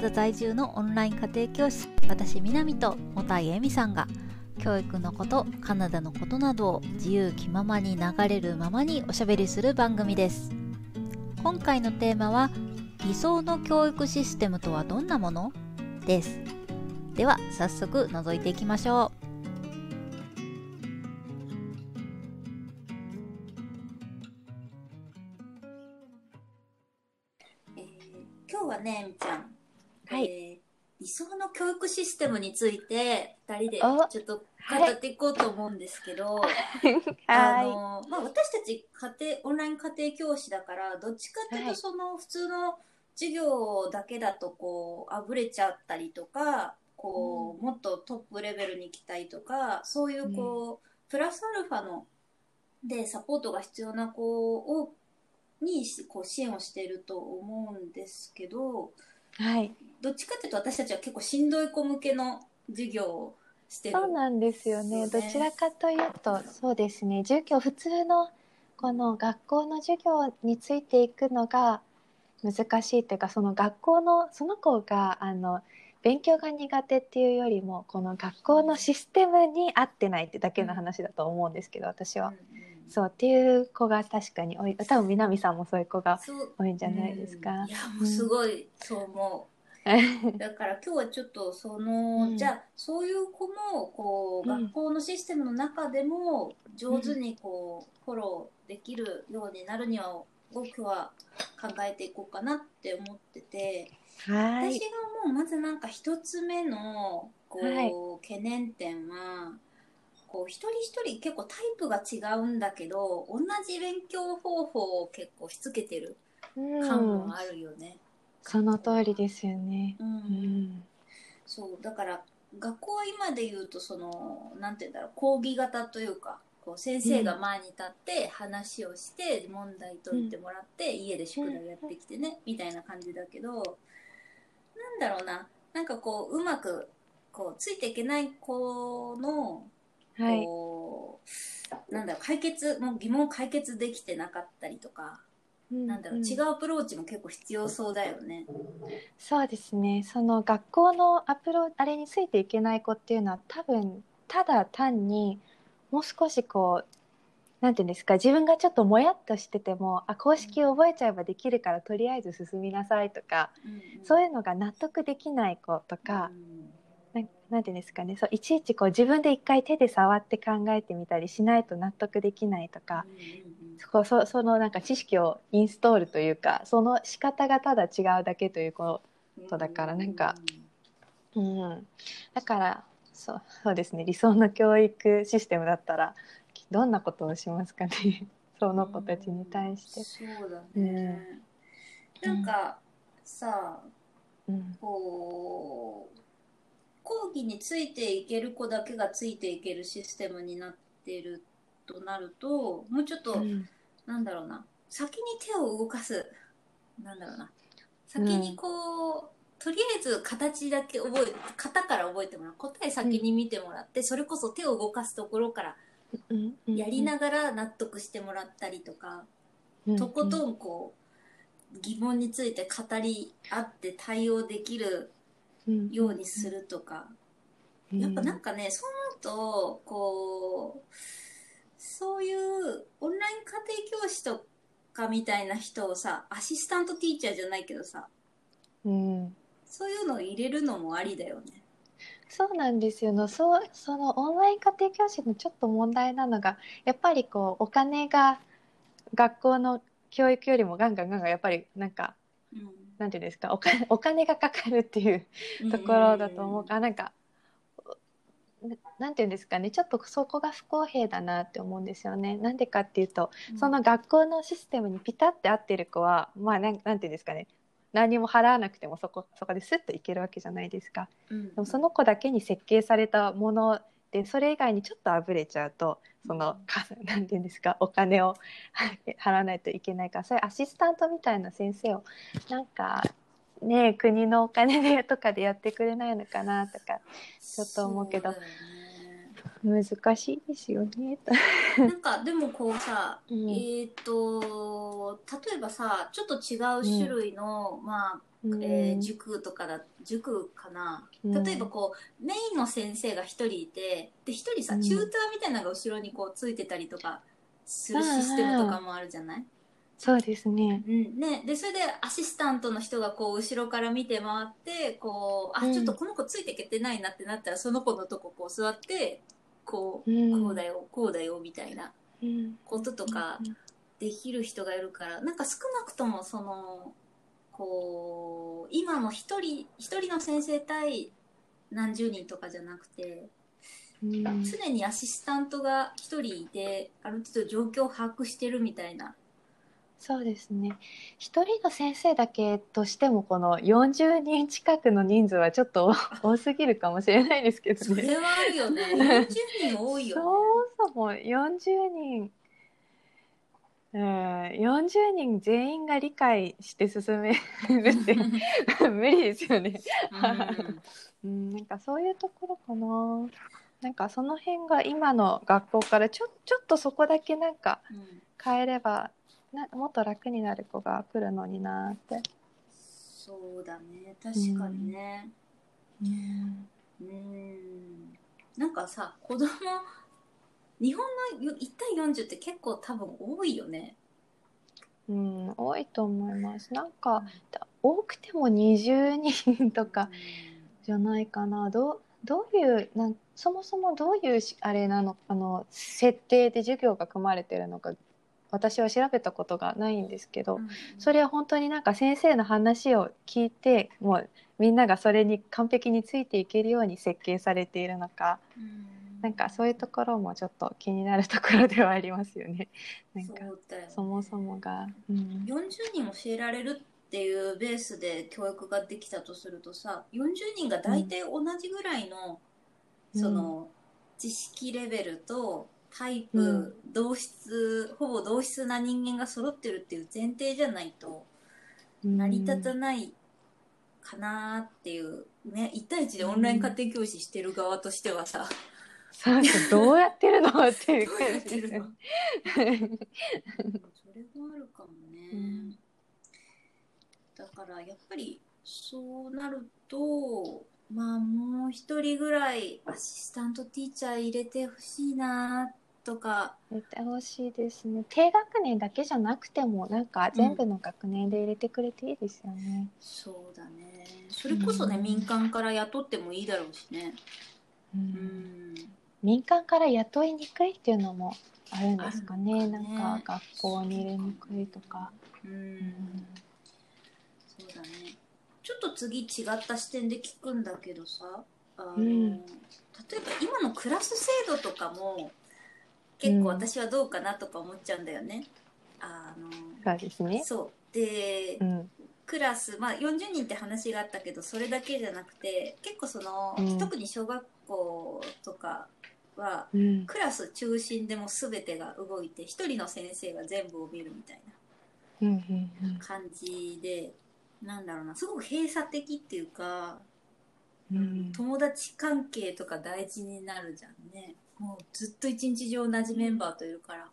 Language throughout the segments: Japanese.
ダ在住のオンライン家庭教師私南と茂田恵美さんが教育のことカナダのことなどを自由気ままに流れるままにおしゃべりする番組です。今回のテーマは理想の教育システムとはどんなもの？です。では早速覗いていきましょう。今日はね、みちゃん。はい。えー理想の教育システムについて、二人でおちょっと語っていこうと思うんですけど、あはの、まあ、私たち家庭、オンライン家庭教師だから、どっちかっていうと、はい。その普通の授業だけだと、こう、あぶれちゃったりとか、こう、もっとトップレベルに行きたいとか、そういう、こう、プラスアルファの、で、サポートが必要な子を、にこう支援をしていると思うんですけど、い。はい。どっちかっていうと私たちは結構しんどい子向けの授業をしてる。そうなんですよね。どちらかというと、そうですね。授業、普通のこの学校の授業についていくのが難しいというか、その学校の、その子が、あの、勉強が苦手っていうよりも、この学校のシステムに合ってないってだけの話だと思うんですけど、私は。うんうんそうっていう子が確かに多い。多分南さんもそういう子が多いんじゃないですか。うんいやもうすごいそう思う。だから今日はちょっとその、うんじゃあそういう子もこう、うん学校のシステムの中でも上手にこう、フォローできるようになるには僕は考えていこうかなって思ってて、はい私。がもうまずなんか一つ目のこう、はい懸念点はこう一人一人結構タイプが違うんだけど同じ勉強方法を結構しつけてるうん感もあるよね。その通りですよね。うんうん。そうだから学校は今で言うとそのなんて言うんだろう講義型というかこう先生が前に立って話をして問題解いてもらって、家で宿題やってきてね、みたいな感じだけどなんだろうななんかこううまくこうついていけない子のはい。こう、なんだろう解決もう疑問を解決できてなかったりとか、なんだろう違うアプローチも結構必要そうだよね。そうですね。その学校のアプロあれについていけない子っていうのは多分ただ単にもう少しこうなんていうんですか自分がちょっともやっとしててもあ公式覚えちゃえばできるからとりあえず進みなさいとか、そういうのが納得できない子とか、ななんていうんですかね。そういちいちこう自分で一回手で触って考えてみたりしないと納得できないとか、そそそのなんか知識をインストールというかその仕方がただ違うだけということだからなんかうん、だからそうそうですね。理想の教育システムだったらどんなことをしますかね。その子たちに対して。そうだね、なんかさうん。こう講義についていける子だけがついていけるシステムになってるとなるともうちょっと、うん。なんだろうな。先に手を動かす。なんだろうな。先にこう、とりあえず形だけ覚え型から覚えてもらう。答え先に見てもらって、それこそ手を動かすところからうん。うん。やりながら納得してもらったりとか、とことんこう疑問について語り合って対応できるうんようにするとか、やっぱなんかねそう思うとこうそういうオンライン家庭教師とかみたいな人をさアシスタントティーチャーじゃないけどさうん。そういうのを入れるのもありだよね。そうなんですよのそうそのオンライン家庭教師のちょっと問題なのがやっぱりこうお金が学校の教育よりもガンガンガンガンやっぱりなんかうんなんていうんですかお金お金がかかるっていうところだと思う。からなんかななんていうんですかね。ちょっとそこが不公平だなって思うんですよね。なんでかっていうとその学校のシステムにピタッて合ってる子はまあなんなんていうんですかね。何も払わなくてもそこそこでスッといけるわけじゃないですか。うん。でもその子だけに設計されたものでそれ以外にちょっとあぶれちゃうとそのか なんていうんですかお金を払わないといけないからそういうアシスタントみたいな先生をなんかね国のお金でとかでやってくれないのかなとかちょっと思うけど難しいですよね。なんかでもこうさ、うん。えっ、と例えばさちょっと違う種類の、まあえー塾とかだ塾かな、うん。例えばこうメインの先生が一人いてで一人さ、うん。チューターみたいなのが後ろにこうついてたりとかするシステムとかもあるじゃない、そうですね。うん。ね、でそれでアシスタントの人がこう後ろから見て回ってこうあ、うん。ちょっとこの子ついていけてないなってなったらその子のとここう座ってこう、うん。こうだよこうだよみたいなうん。こととかできる人がいるからなんか少なくともそのこう今の一人一人の先生対何十人とかじゃなくてうん常にアシスタントが一人いてある程度状況を把握してるみたいな。そうですね。一人の先生だけとしてもこの40人近くの人数はちょっと 多すぎるかもしれないですけどね。それはあるよね。40人多いよね。そもそも40人、うん、40人全員が理解して進めるって 無理ですよね。うん、なんかそういうところかな。なんかその辺が今の学校からちょちょっとそこだけなんか変えればなもっと楽になる子が来るのになって。そうだね。確かにね。うんうん。なんかさ、子供、日本のよ1対40って結構多分多いよね。うん、多いと思います。なんか多くても20人とかじゃないかな。どうどういうなんそもそもどういうしあれなのあの設定で授業が組まれてるのか私は調べたことがないんですけど、うんそれは本当になんか先生の話を聞いてもうみんながそれに完璧についていけるように設計されているのかうんなんかそういうところもちょっと気になるところではありますよね。なんかそもそもが。うん。40人教えられるっていうベースで教育ができたとするとさ40人が大体同じぐらいの、うん。その知識レベルとタイプ、うん。同質ほぼ同質な人間が揃ってるっていう前提じゃないと成り立たないかなっていう。ね1対1でオンライン家庭教師してる側としてはさ、さあどうやってるの？っていう感じ。ですよね。それもあるかもね、うんだからやっぱりそうなるとまあもう一人ぐらいアシスタントティーチャー入れてほしいなとか。入れてほしいですね。低学年だけじゃなくてもなんか全部の学年で入れてくれていいですよね。そうだね。それこそね、うん。民間から雇ってもいいだろうしね。うん。うん民間から雇いにくいっていうのもあるんですかね。ねなんか学校に入れにくいとか。うん、うんそうだねちょっと次違った視点で聞くんだけどさあの、うん例えば今のクラス制度とかも結構私はどうかなとか思っちゃうんだよね。あのそうですね。そうで、うん。クラス、まあ、40人って話があったけどそれだけじゃなくて結構その、うん特に小学校とかはうん。クラス中心でもう全てが動いて一人の先生が全部を見るみたいなうんうんうん感じでなんだろうなすごく閉鎖的っていうか、うん友達関係とか大事になるじゃんねもうずっと一日中同じメンバーといるから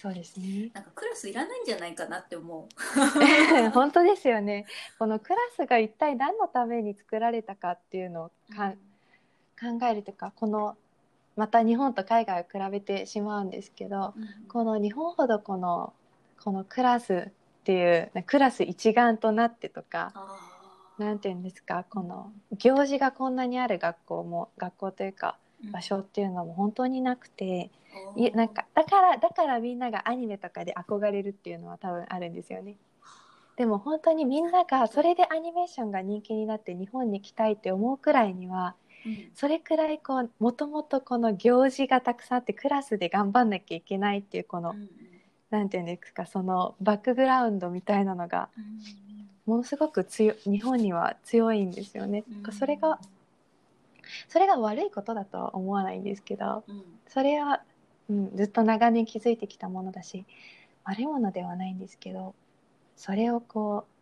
そうですね。なんかクラスいらないんじゃないかなって思う 本当ですよね。このクラスが一体何のために作られたかっていうのをか考えるというかこのまた日本と海外を比べてしまうんですけどうん。この日本ほどこのこのクラスっていうクラス一丸となってとかあー。なんていうんですかこの行事がこんなにある学校も学校というか場所っていうのも本当になくて、いやなんかだからだからみんながアニメとかで憧れるっていうのは多分あるんですよね。でも本当にみんながそれでアニメーションが人気になって日本に来たいって思うくらいにはうんそれくらいこうもともとこの行事がたくさんあってクラスで頑張んなきゃいけないっていうこの、うんうん。なんていうんですかそのバックグラウンドみたいなのがうんものすごく強い日本には強いんですよね。うん。それがそれが悪いことだとは思わないんですけどうん。それは、うん、ずっと長年築いてきたものだし悪いものではないんですけどそれをこう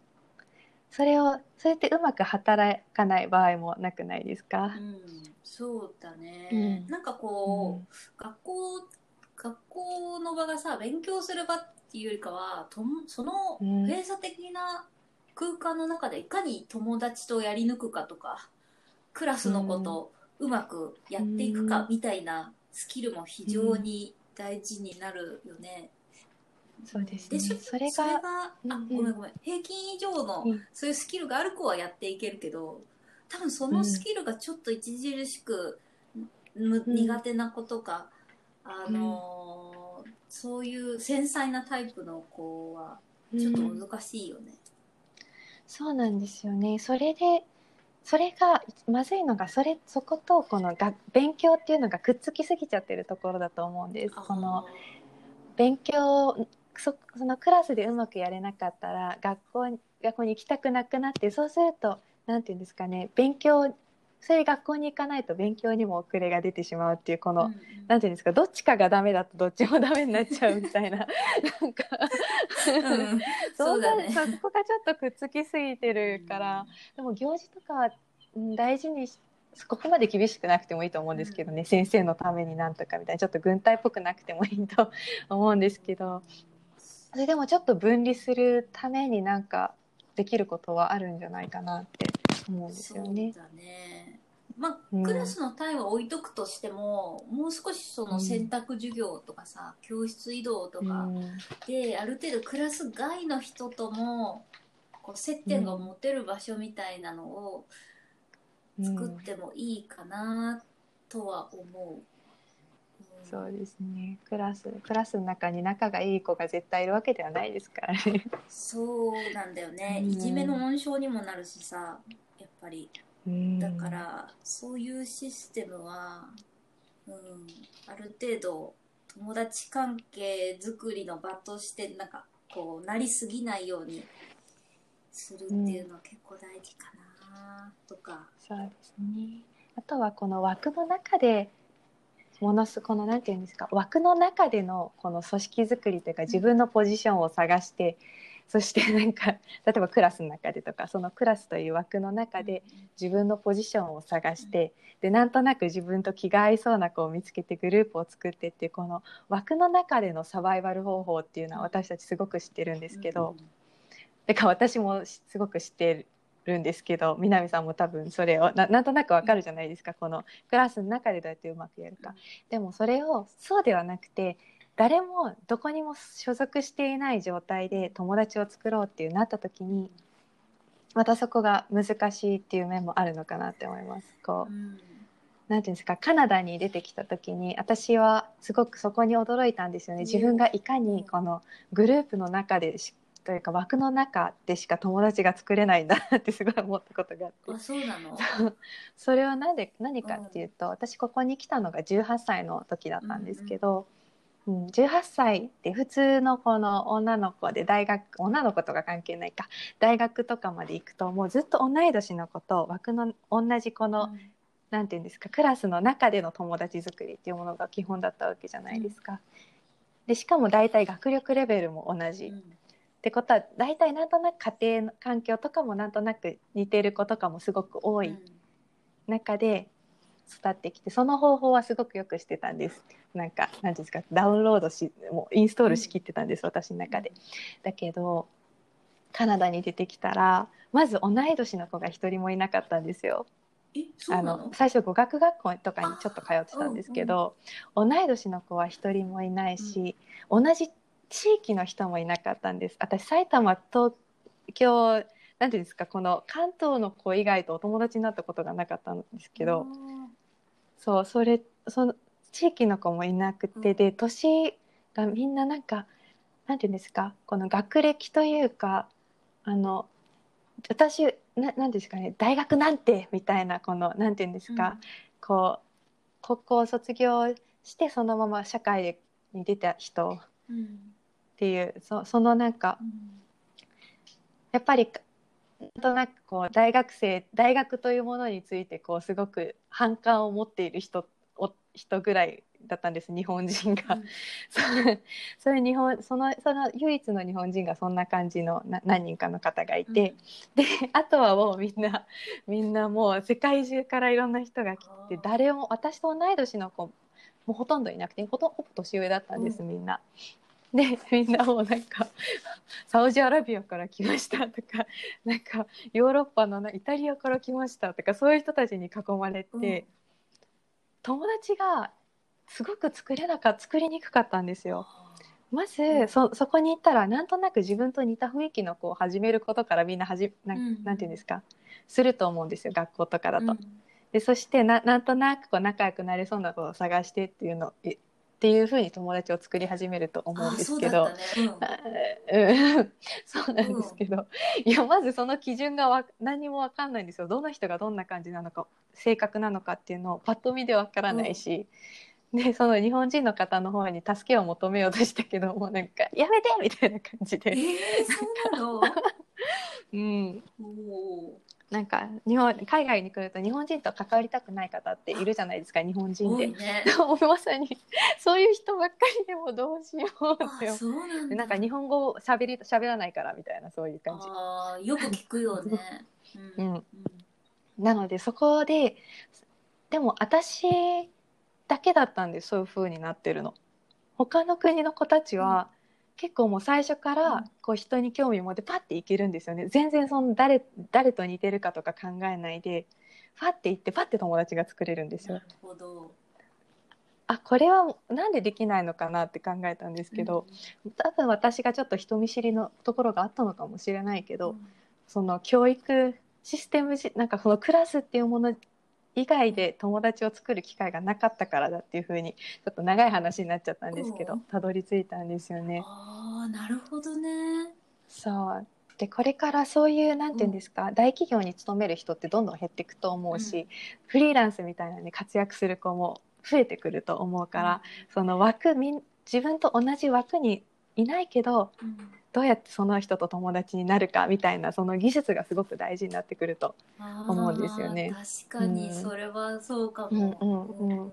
それをそれってうまく働かない場合もなくないですか？う、ん、そうだね、うん。なんかこう、学校学校の場がさ勉強する場っていうよりかはともそのうん。閉鎖的な空間の中でいかに友達とやり抜くかとかクラスのことをうまくやっていくかみたいなスキルも非常に大事になるよね。そうですね。でそそれがそれがあうんごめんごめん。平均以上のうん。そういうスキルがある子はやっていけるけど多分そのスキルがちょっと著しく、むうん。苦手な子とか、あのーそういう繊細なタイプの子はちょっとうん難しいよね。そうなんですよね。それでそれがまずいのがそれそことこのが勉強っていうのがくっつきすぎちゃってるところだと思うんです。この勉強そそのクラスでうまくやれなかったら学校に学校に行きたくなくなってそうするとなんていうんですかね勉強それで学校に行かないと勉強にも遅れが出てしまうっていうこの、うんうん。なんていうんですかどっちかがダメだとどっちもダメになっちゃうみたいな。なんか、うん。そうね。そこがちょっとくっつきすぎてるから、でも行事とかはうん大事にしここまで厳しくなくてもいいと思うんですけどね、先生のためになんとかみたいな。ちょっと軍隊っぽくなくてもいいと思うんですけどそれでもちょっと分離するためになんかできることはあるんじゃないかなって思うんですよね。そうだね。まあ、うんクラスの単位は置いとくとしても、もう少しその選択授業とかさ、教室移動とかうんで、ある程度クラス外の人とも、こう接点が持てる場所みたいなのを作ってもいいかなとは思う。うんそうですね。クラスクラスの中に仲がいい子が絶対いるわけではないですからね。そうなんだよね、うん。いじめの温床にもなるしさやっぱり。うん。だから、そういうシステムは、うん、ある程度友達関係作りの場としてなんかこうなりすぎないようにするっていうのは結構大事かなとか、そうですね。あとはこの枠の中でものすこのなんていうんですか枠の中でのこの組織作りというか自分のポジションを探して、そしてなんか例えばクラスの中でとかそのクラスという枠の中で自分のポジションを探して、でなんとなく自分と気が合いそうな子を見つけてグループを作ってっていうこの枠の中でのサバイバル方法っていうのは私たちすごく知ってるんですけど、だから私もすごく知ってるんですけど南さんも多分それをななんとなくわかるじゃないですかこのクラスの中でどうやってうまくやるか。でもそれをそうではなくて誰もどこにも所属していない状態で友達を作ろうっていうなった時にまたそこが難しいっていう面もあるのかなって思います。こううんなんていうんですかカナダに出てきた時に私はすごくそこに驚いたんですよね自分がいかにこのグループの中でしというか枠の中でしか友達が作れないんだなってすごい思ったことがあって。あそうなの？それはなんで何かっていうと、私ここに来たのが18歳の時だったんですけど、うん18歳って普通のこの女の子で大学女の子とか関係ないか。大学とかまで行くともうずっと同い年の子と枠の同じこの、なんていうんですかクラスの中での友達作りっていうものが基本だったわけじゃないですか。でしかも大体学力レベルも同じ。うんってことは大体なんとなく家庭の環境とかもなんとなく似てる子とかもすごく多い中で育ってきてその方法はすごくよくしてたんです。なんかなんていうんですかダウンロードしもうインストールしきってたんです、私の中で。だけどカナダに出てきたらまず同い年の子が一人もいなかったんですよ。あなの？の最初語学学校とかにちょっと通ってたんですけど、同い年の子は一人もいないし、同じ地域の人もいなかったんです。私埼玉東京なんていうんですかこの関東の子以外とお友達になったことがなかったんですけど、そうそれその地域の子もいなくて、うん。で年がみんななんかなんていうんですかこの学歴というかあの私ななんですかね大学なんてみたいなこのなんていうんですか、こう高校を卒業してそのまま社会に出た人うんうんっていうそそのなんかやっぱりなんとなくこう大学生大学というものについてこうすごく反感を持っている人お人ぐらいだったんです日本人が。うん。そうそういう日本そのその唯一の日本人がそんな感じのな何人かの方がいて、であとはもうみんなみんなもう世界中からいろんな人が来て誰も私と同い年の子もうほとんどいなくてほとほぼ年上だったんです、うみんな。でみんなもうなんか サウジアラビアから来ましたとか なんかヨーロッパのなイタリアから来ましたとかそういう人たちに囲まれて、うん。友達がすごく作れなか作りにくかったんですよ。まず、うん。そそこに行ったらなんとなく自分と似た雰囲気の子を始めることからみんなはじななんていうんですかすると思うんですよ学校とかだと。うん。でそしてななんとなくこう仲良くなれそうな子を探してっていうのえっていうふうに友達を作り始めると思うんですけど。あ そうなんですけど、いやまずその基準がわ何も分かんないんですよ。どの人がどんな感じなのか性格なのかっていうのをパッと見で分からないし、でその日本人の方の方に助けを求めようとしたけどもうなんか「やめて!」みたいな感じうん。えで、ー、そうなの？うん、なんか日本海外に来ると日本人と関わりたくない方っているじゃないですか日本人で。ね。まさにそういう人ばっかりでもどうしようってあ、そうなんか日本語をしゃべり喋らないからみたいなそういう感じ。あーよく聞くよね。う うんなのでそこででも私だけだったんですそういう風になってるの。他の国の子たちは、結構もう最初かうんらこう人に興味持ってパッていけるんですよね全然その誰誰と似てるかとか考えないでパッて行ってパッて友達が作れるんですよなる。ほど。あこれはなんでできないのかなって考えたんですけど、多分私がちょっと人見知りのところがあったのかもしれないけうん、ど、その教育システムじなんかそのクラスっていうもの以外で友達を作る機会がなかったからだっていうふうにちょっと長い話になっちゃったんですけどうん。たどり着いたんですよね。ああ、なるほどね。そう。でこれからそういうなんていうんですか、大企業に勤める人ってどんどん減っていくと思うし、うん。フリーランスみたいなのに活躍する子も増えてくると思うから、その枠自分と同じ枠にいないけどうん、どうやってその人と友達になるかみたいなその技術がすごく大事になってくると思うんですよね確かにうんそれはそうかも。うんうんうん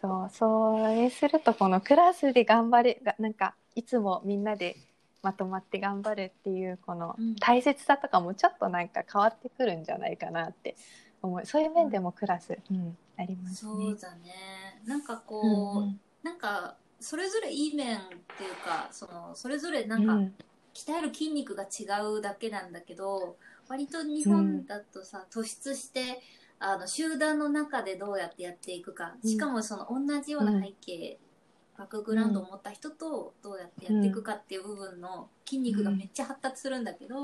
そうそれするとこのクラスで頑張れがなんかいつもみんなでまとまって頑張るっていうこのうん大切さとかもちょっとなんか変わってくるんじゃないかなって思うそういう面でもクラス、うんありますね。そうだね。なんかこう、うんうんなんかそれぞれいい面っていうかそのそれぞれなかうん。ん鍛える筋肉が違うだけなんだけど割と日本だとさ、突出してあの集団の中でどうやってやっていくか。うん。しかもその同じような背景、バックグラウンドを持った人とどうやってやっていくかっていう部分の筋肉がめっちゃ発達するんだけど、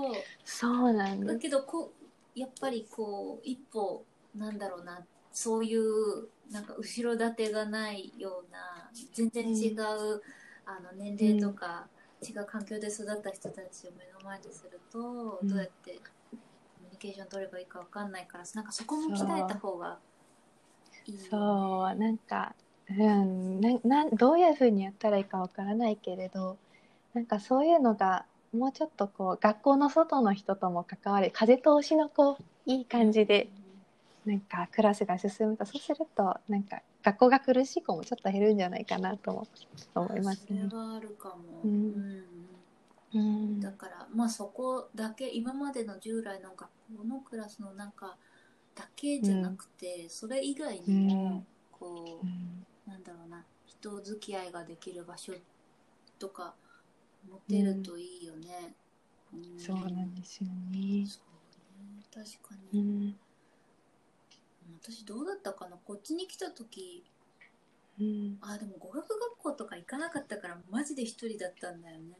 そうなんだけどこうやっぱりこう一歩なんだろうなそういうなんか後ろ盾がないような全然違う、あの年齢とか、違う環境で育った人たちを目の前にすると、うん。どうやってコミュニケーション取ればいいかわかんないからなんかそこも鍛えた方がいいよね、そう。なんか、うん、ななんどういうふうにやったらいいかわからないけれどなんかそういうのがもうちょっとこう学校の外の人とも関わり風通しのこういい感じでなんかクラスが進むとそうするとなんか学校が苦しい子もちょっと減るんじゃないかなとも思いますね。そ。れはあるかも、うん。うん。うん。だからまあそこだけ今までの従来の学校のクラスの中だけじゃなくて、それ以外にもこう、うん。なんだろうな人付き合いができる場所とか持てるといいよね、うん。そうなんですよね。そうね。確かに、うん私どうだったかな？こっちに来た時。うん。あでも語学学校とか行かなかったからマジで一人だったんだよね。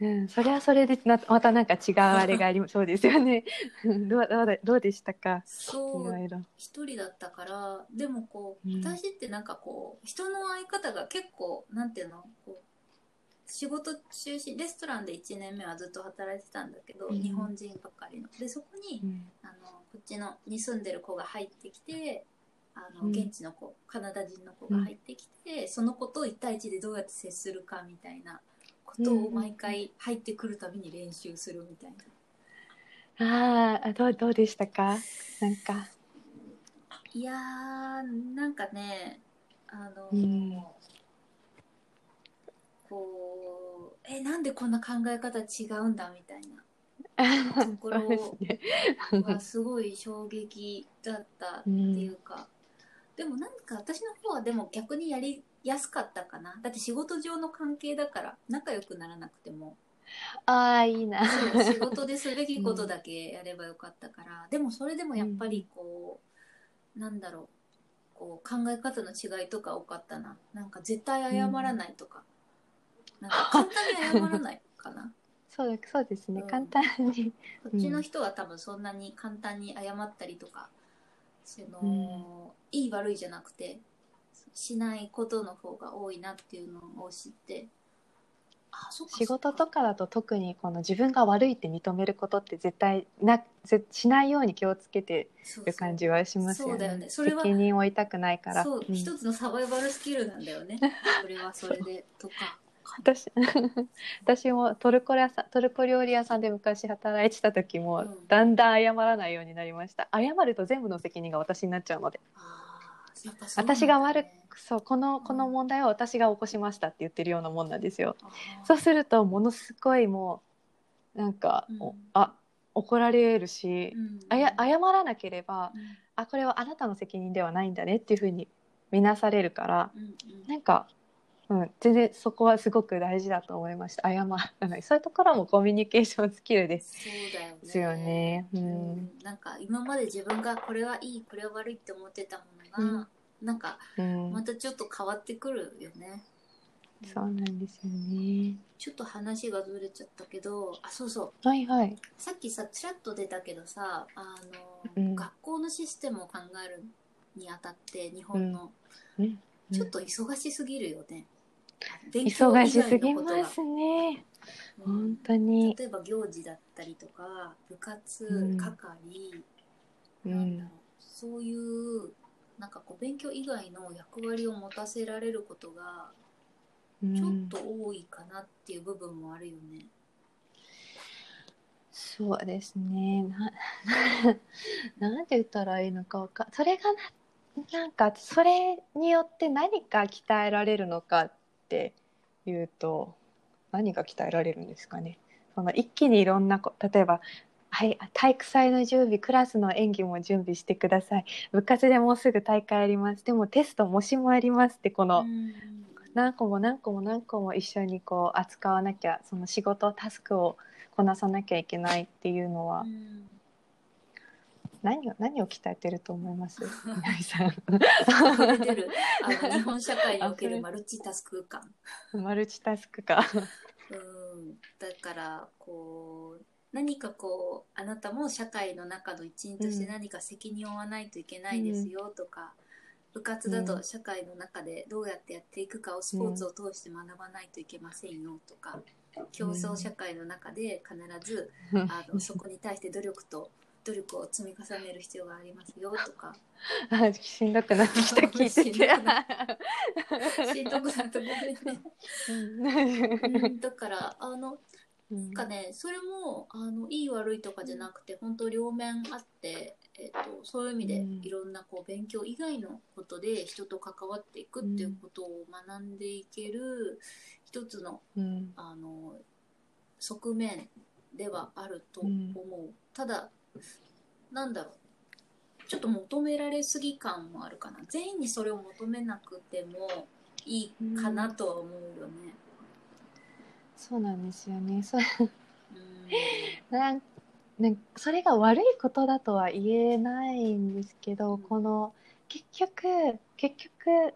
うん、それはそれでなまたなんか違うあれがあり そうですよね。う んどうどうだどうでしたか？いそう。一人だったから。でもこう、うん。私ってなんかこう人の相方が結構なんていうの？こう仕事中心レストランで1年目はずっと働いてたんだけど、うん。日本人ばっかりの。でそこに、うん。あのこっちのに住んでる子が入ってきてあの、うん。現地の子カナダ人の子が入ってきて、その子と1対1でどうやって接するかみたいなことを毎回入ってくるたびに練習するみたいな。あーあどうどうでしたか？なんか。いやーなんかねああの、うん。こうえなんでこんな考え方違うんだみたいなところそうですね。はすごい衝撃だったっていうか、でもなんか私の方はでも逆にやりやすかったかな。だって仕事上の関係だから仲良くならなくても。ああ、いいな。仕事でするべきことだけやればよかったから、でもそれでもやっぱりこう、なんだろう。こう考え方の違いとか多かったな。なんか絶対謝らないとか、なんか簡単に謝らないかなそうそうですね。うん簡単に。こっちの人は多分そんなに簡単に謝ったりとか、そのいい悪いじゃなくてしないことの方が多いなっていうのを知ってあそっか仕事とかだと特にこの自分が悪いって認めることって絶対なぜしないように気をつけてそうる感じはしますよそうだよね。ねそれは責任を負いたくないから。そう、うん一つのサバイバルスキルなんだよね それはそれでとか私 私もトルコ屋さんトルコ料理屋さんで昔働いてた時も、うん。だんだん謝らないようになりました。謝ると全部の責任が私になっちゃうので。ね私が悪くそうこのこの問題は私が起こしましたって言ってるようなもんなんですよ。そうするとものすごいもうなんか、うん。おあ怒られるし、うん。あや謝らなければうん。あこれはあなたの責任ではないんだねっていうふうに見なされるからうんうん。なんか、うん、全然そこはすごく大事だと思いました。謝らない。そういうところもコミュニケーションスキルです。そうだよね。ううん。んなんか今まで自分がこれはいいこれは悪いって思ってたものが、なんかうん、またちょっと変わってくるよね、そうなんですよね。ちょっと話がずれちゃったけどあそうそう。はいはい。さっきさちらっと出たけどさあの、うん。学校のシステムを考えるにあたって日本の、うん。うん。ちょっと忙しすぎるよね、忙以しすぎますね。うん。本当に。例えば行事だったりとか部活、うん。係うん。なんだろうそういうなんかこう勉強以外の役割を持たせられることがうん。ちょっと多いかなっていう部分もあるよね。そうですね。な なんて言ったらいいのかわかそれがななんかそれによって何か鍛えられるのかっていうと何が鍛えられるんですかね？その一気にいろんなこ例えばはい、体育祭の準備クラスの演技も準備してください。部活でもうすぐ大会あります。でもテスト模試もありますってこの、うん。何個も何個も何個も一緒にこう扱わなきゃその仕事タスクをこなさなきゃいけないっていうのはうん何を何を鍛えてると思います？南さ溢れてる。あの 日本社会におけるマルチタスク感。んマルチタスクかうん、だからこう何かこうあなたも社会の中の一員として何か責任を負わないといけないですよとか、部活だと社会の中でどうやってやっていくかをスポーツを通して学ばないといけませんよとか、競争社会の中で必ずあの そこに対して努力と努力を積み重ねる必要がありますよとか。あしんどくなってきた聞いてて。しんどくなってごめんね。だからあのうん。なんかねそれもあのいい悪いとかじゃなくて本当両面あって、えっとそういう意味でうん。いろんなこう勉強以外のことで人と関わっていくっていうことを学んでいける一つのうん。あの側面ではあると思う、ただなんだろう。ちょっと求められすぎ感もあるかな。全員にそれを求めなくてもいいかなとは思うよね。そうなんですよね。そううん。なんね、それが悪いことだとは言えないんですけど、うん。この結局結局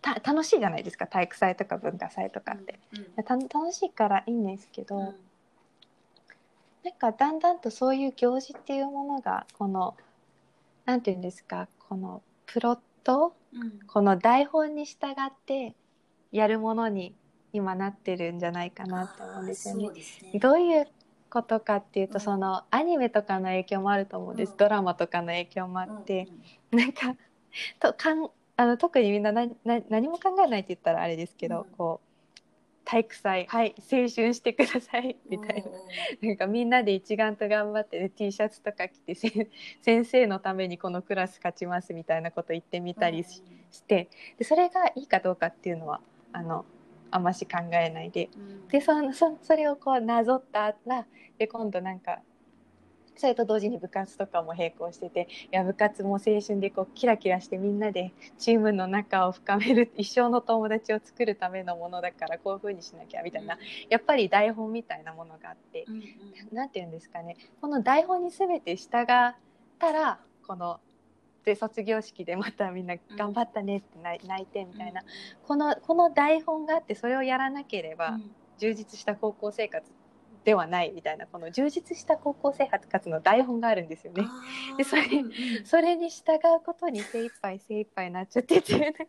た楽しいじゃないですか。体育祭とか文化祭とかって、うん。た楽しいからいいんですけど、うんなんかだんだんとそういう行事っていうものがこのなんていうんですかこのプロットうん。この台本に従ってやるものに今なってるんじゃないかなと思うんですよね。そう。ね。どういうことかっていうと、うん。そのアニメとかの影響もあると思うんです、うん。ドラマとかの影響もあって、うんなんかとかんあの特にみんななな何も考えないって言ったらあれですけど、うん。こう体育祭はい青春してくださいみたいな。なんかみんなで一丸と頑張って、ね、T シャツとか着てせ先生のためにこのクラス勝ちますみたいなこと言ってみたりし,、て。でそれがいいかどうかっていうのはあのあんまし考えないで。でそのそそれをこうなぞったらで今度なんかそれと同時に部活とかも並行してていや部活も青春でこうキラキラしてみんなでチームの仲を深める一生の友達を作るためのものだからこういうふうにしなきゃみたいな、やっぱり台本みたいなものがあって何、て言うんですかねこの台本に全て従ったらこので卒業式でまたみんな頑張ったねって泣いてみたいな、このこの台本があってそれをやらなければ充実した高校生活ではないみたいなこの充実した高校生活の台本があるんですよね。でそれそれに従うことに精一杯精一杯になっちゃっててなんか。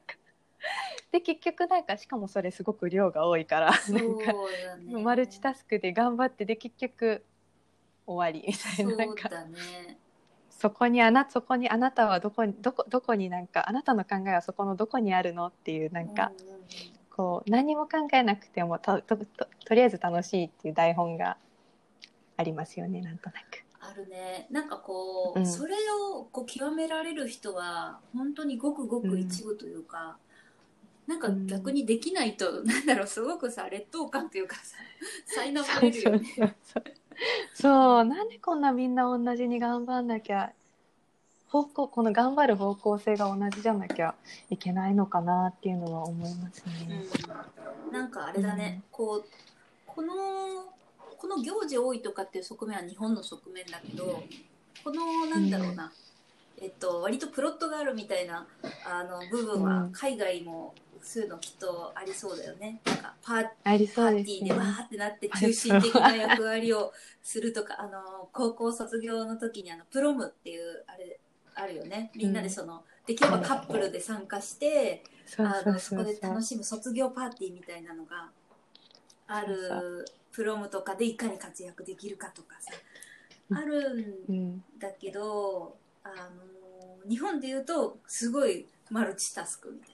で結局なんかしかもそれすごく量が多いからなんか、ね、マルチタスクで頑張ってで結局終わりみたいななんか。そこにあなそこにあなたはどこにどこどこになんかあなたの考えはそこのどこにあるのっていうなんか、うんうんこう何も考えなくてもととととりあえず楽しいっていう台本がありますよねなんとなく。あるね。なんかこう、うん、それをこう極められる人は本当にごくごく一部というか、うん、なん。か逆にできないと、うん、なんだろうすごくさ劣等感というかさ才能が出るよね。そう。なんでこんなみんな同じに頑張んなきゃ方向この頑張る方向性が同じじゃなきゃいけないのかなっていうのは思いますね。うん、なんかあれだね、うん、こうこのこの行事多いとかっていう側面は日本の側面だけどこのなんだろうな、うん、えっと割とプロットがあるみたいなあの部分は海外もそういうのきっとありそうだよね。なんかパーパーティーでわーってなって中心的な役割をするとか、あの高校卒業の時にあのプロムっていうあれあるよね。みんなでその、できればカップルで参加してあのそこで楽しむ卒業パーティーみたいなのがあるプロムとかでいかに活躍できるかとかさあるんだけど、あの日本でいうとすごいマルチタスクみたいな。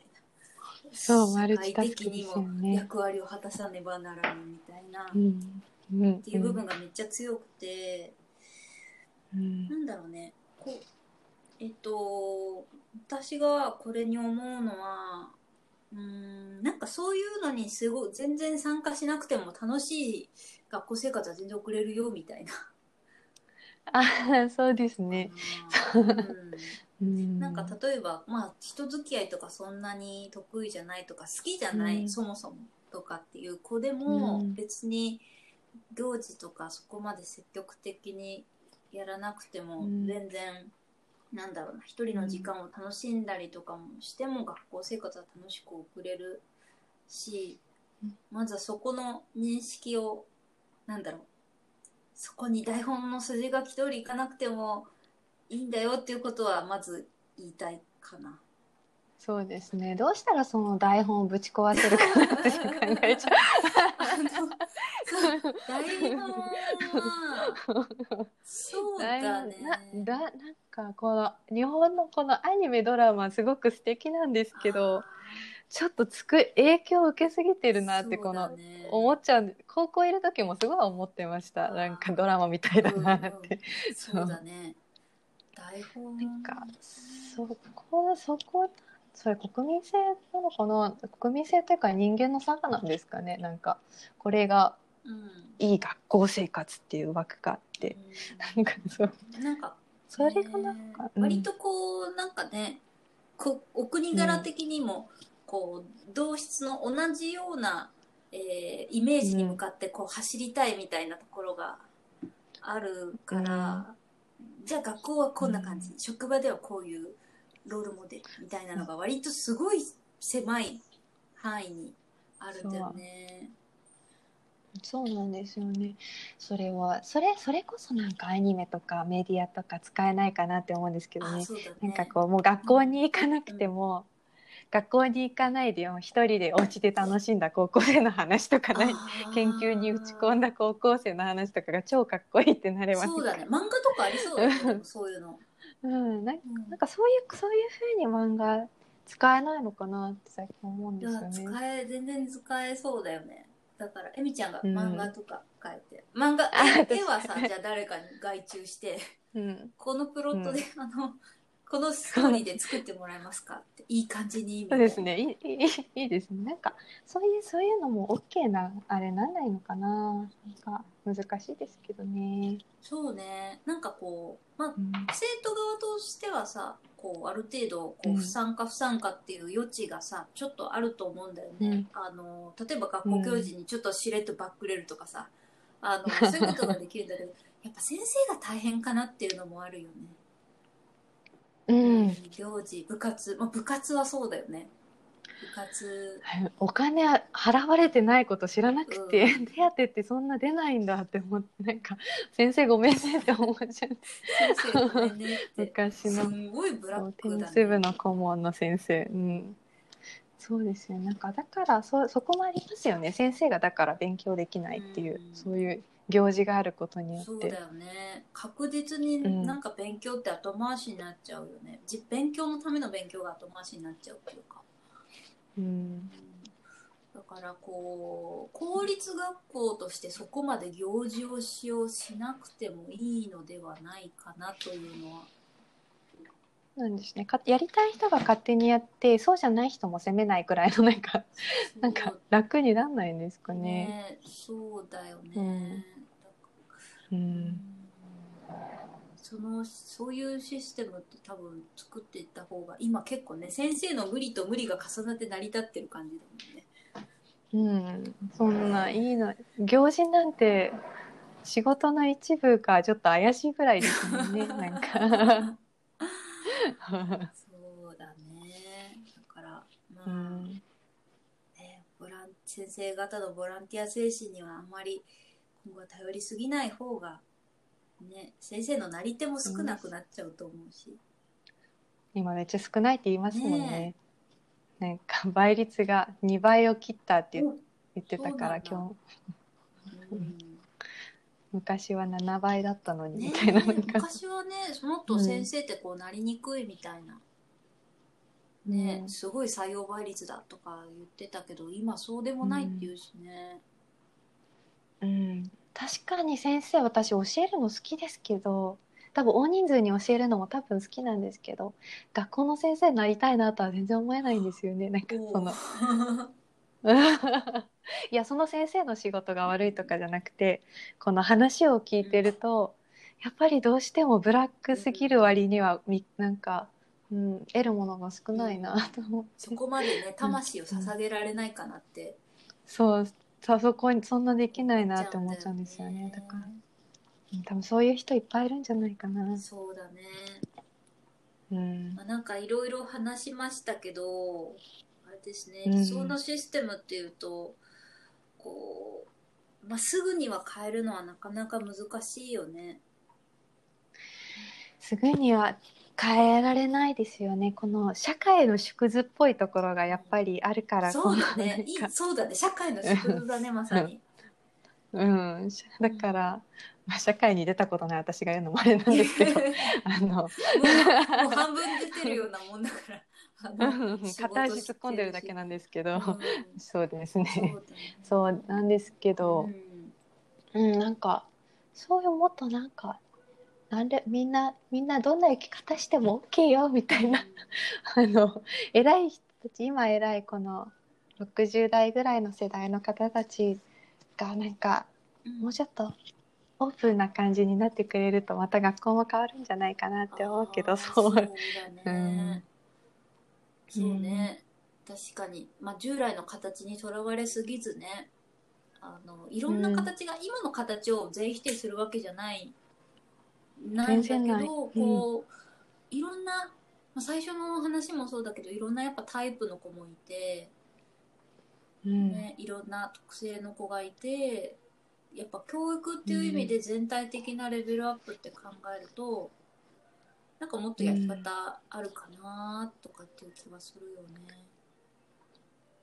そうマルチタスクにも役割を果たさねばならぬみたいな、うん。うん、っていう部分がめっちゃ強くて、うん、なんだろうね。こうえっと、私がこれに思うのは、うん、なんかそういうのにすごい、全然参加しなくても楽しい学校生活は全然送れるよ、みたいな。あそうですね。うん、なんか例えば、まあ、人付き合いとかそんなに得意じゃないとか、好きじゃない、うん、そもそもとかっていう子でも、別に行事とかそこまで積極的にやらなくても全然なんだろうな一人の時間を楽しんだりとかもしても学校生活は楽しく送れるしまずはそこの認識をなんだろうそこに台本の筋書き通りいかなくてもいいんだよっていうことはまず言いたいかな。そうですね。どうしたらその台本をぶち壊せるかなって考えちゃう。そうだね。だなんかこの日本のこのアニメドラマすごく素敵なんですけど。ちょっとつく影響を受けすぎてるなってこの、思っちゃう高校いる時もすごい思ってました。なんかドラマみたいだなって、うんうん、そうだね。台本。なんかそこそこそれ国民性なのかな？国民性というか人間の差がなんですかね？なんかこれがいい学校生活っていう枠があって、うん、なんかそう。なんかそれがなんか、うん、割とこうなんかねこお国柄的にも、こう同質の同じような、えー、イメージに向かってこう走りたいみたいなところがあるから、じゃあ学校はこんな感じ、職場ではこういうロールモデルみたいなのが割とすごい狭い範囲にあるんだよね。そうなんですよね。それはそれそれこそなんかアニメとかメディアとか使えないかなって思うんですけどね。ねなんかこうもう学校に行かなくても、うん、学校に行かないで一人でお家で楽しんだ高校生の話とかね研究に打ち込んだ高校生の話とかが超かっこいいってなれますそうだね。漫画とかありそうだね。そういうの。うん、なんかそういうそういうふうに漫画使えないのかなって最近思うんですよね。使え全然使えそうだよね。だからえみちゃんがうん。漫画とか書いて、漫画あ絵私絵はさじゃあ誰かに外注して。うん。このプロットで、あのこのストーリーで作ってもらえますかっていい感じにそいうなですね。いいいいいいですね。なんかそういうそういうのも OK なあれなんないのかな。なんか難しいですけどね、そうね。なんかこうまあうん。生徒側としてはさこうある程度こううん。不参加不参加っていう余地がさちょっとあると思うんだよね、うん。あの例えば学校教授にちょっとしれっとバックれるとかさ。あの そういうことができるんだけどやっぱ先生が大変かなっていうのもあるよね、うん、行事部活、まあ、部活はそうだよね。部活。お金払われてないこと知らなくて、う手当ってそんな出ないんだって思ってなんか先生ごめんねって思っちゃって。先生ごめんねって。昔すのんごいブラックだテニス部ねの顧問の先生、うん、そうですよなんかだからそそこもありますよね。先生がだから勉強できないっていう、うん。そういう行事があることによって。そうだよね。確実にうん。なんか勉強って後回しになっちゃうよね、じ勉強のための勉強が後回しになっちゃうっていうか、うん。うんだからこう公立学校としてそこまで行事をしようしなくてもいいのではないかなというのは。なんですね。かやりたい人が勝手にやってそうじゃない人も責めないくらいのなんかなんか楽になんないんですかね。ね。そうだよね、うんうん。そのそういうシステムって多分作っていった方が今結構ね先生の無理と無理が重なって成り立ってる感じだもんね。うん、そんないいの行事なんて仕事の一部かちょっと怪しいぐらいですもんね なんか。そうだね。だからまあ、うん。ね、ボラン先生方のボランティア精神にはあんまり今後は頼りすぎない方がね先生のなり手も少なくなっちゃうと思うし、今めっちゃ少ないって言いますもんね。ね。なんか倍率が2倍を切ったって言ってたから今日。うん。昔は7倍だったのにねみたいななんか、昔はねもっと先生ってこうなりにくいみたいな、ねうん。すごい採用倍率だとか言ってたけど今そうでもないっていうしね、うん、確かに先生私教えるの好きですけど多分大人数に教えるのも多分好きなんですけど学校の先生になりたいなとは全然思えないんですよねなんかその。いやその先生の仕事が悪いとかじゃなくてこの話を聞いてるとやっぱりどうしてもブラックすぎる割にはみなんか、うん、得るものが少ないなと思って、そこまでね魂を捧げられないかなって。そうさそこにそんなできないなって思っちゃうんですよね。だから、うん多分そういう人いっぱいいるんじゃないかな。そうだね、うん。まあ、なんかいろいろ話しましたけどあれですねうん。理想のシステムっていうと、こう、まあ、すぐには変えるのはなかなか難しいよね。すぐには変えられないですよね。この社会の縮図っぽいところがやっぱりあるからそうだね。そうだね。社会の縮図だね まさに。うん、しだから、まあ、社会に出たことない私が言うのもあれなんですけど あのもう半分出てるようなもんだから。片足突っ込んでるだけなんですけど、うん。そうですね。そうだね。そうなんですけどう、ん。うん。なんかそういうもっとなんかなんでみんなみんなどんな生き方しても OK よみたいな。あの偉い人たち今偉いこの60代ぐらいの世代の方たちがなんかうん。もうちょっとオープンな感じになってくれるとまた学校も変わるんじゃないかなって思うけどそう。だうね。ん、そうね、確かに、まあ、従来の形にとらわれすぎずね。あのいろんな形が、今の形を全否定するわけじゃないない。んだけ全然ないどこう、いろんな、まあ、最初の話もそうだけどいろんなやっぱタイプの子もいて、うん。ね、いろんな特性の子がいてやっぱ教育っていう意味で全体的なレベルアップって考えると、なんかもっとやり方あるかなとかっていう気はするよね。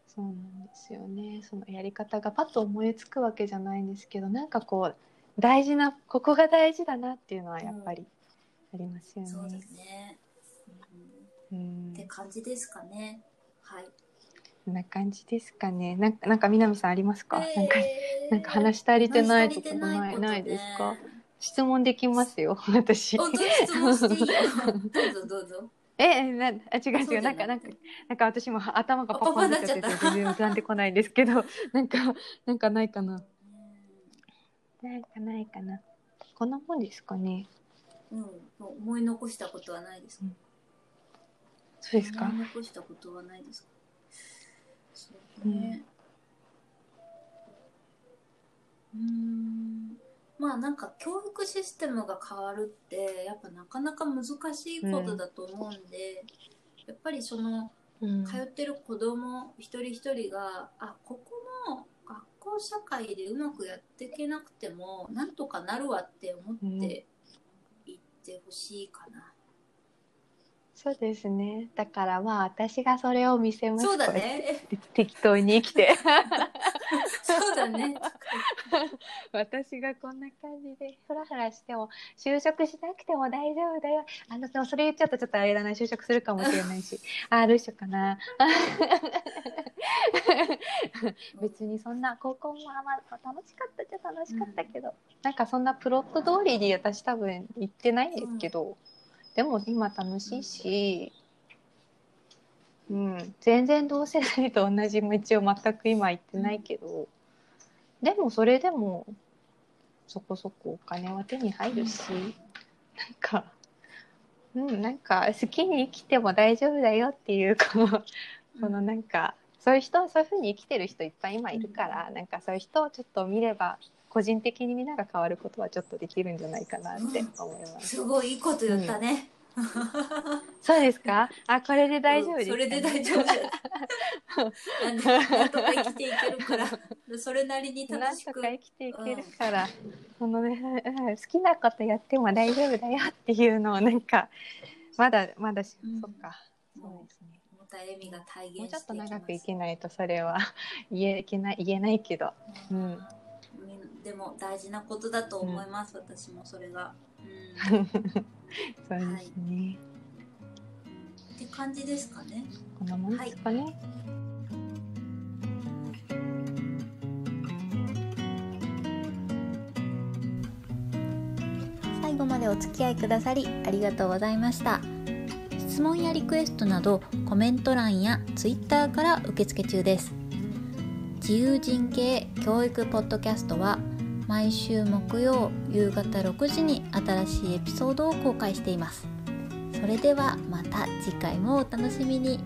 そうなんですよね。そのやり方がパッと思いつくわけじゃないんですけどなんかこう大事なここが大事だなっていうのはやっぱりありますよね。そうですね。うんうんって感じですかね。はい。こんな感じですかね。なんか、なんか南さんありますか、えーなんか、なんか話し足りてないとこない、ことないですか？質問できますよ、私。本当に質問していいよ。どうぞどうぞ。え、な、あ、違う違う、なんか、なんか、なんか私も頭があパパンになっちゃって全然浮かんでこないんですけど、なんか、なんかないかな。なんかないかな。こんなもんですかね。うん、思い残したことはないですか？そうですか思い残したことはないですか？そうね。うーん。まあなんか教育システムが変わるってやっぱなかなか難しいことだと思うんで、やっぱりそのうん通ってる子供一人一人があここの社会でうまくやっていけなくてもなんとかなるわって思っていってほしいかな、そうですね。だからまあ私がそれを見せます。そうだねて。適当に生きて。そうだね 私がこんな感じでフラフラしても就職しなくても大丈夫だよ。あのでもそれ言っちゃうとちょっとあれだな就職するかもしれないし。あどうしようかな。別にそんな高校もあまあ楽しかったっちゃ楽しかったけど、なんかそんなプロット通りに私多分行ってないんですけど、でも今楽しいし。うん、全然同世代と同じ道を全く今行ってないけど、でもそれでもそこそこお金は手に入るし、なんか、うん、なんか好きに生きても大丈夫だよっていうこの、このなんかそういう人そういうふうに生きてる人いっぱい今いるから、なんかそういう人をちょっと見れば個人的にみんなが変わることはちょっとできるんじゃないかなって思います。すごいいいこと言ったね、そうですか？あ、これで大丈夫ですか、それで大丈夫。なんとか生きていけるから。それなりに楽しく。とか生きていけるから、そのね、うん好きなことやっても大丈夫だよっていうのをなんかまだまだし、うん。そっか、そうですね。もたえみが体現もうちょっと長く生きないとそれは 言えけない言えないけど、うん、うん。でも大事なことだと思います、私もそれが、うん そうですね。って感じですかね。こんなもんですかね。最後までお付き合いくださりありがとうございました。質問やリクエストなどコメント欄や Twitter から受付中です。自由人系教育ポッドキャストは毎週木曜夕方6時に新しいエピソードを公開しています。それではまた次回もお楽しみに。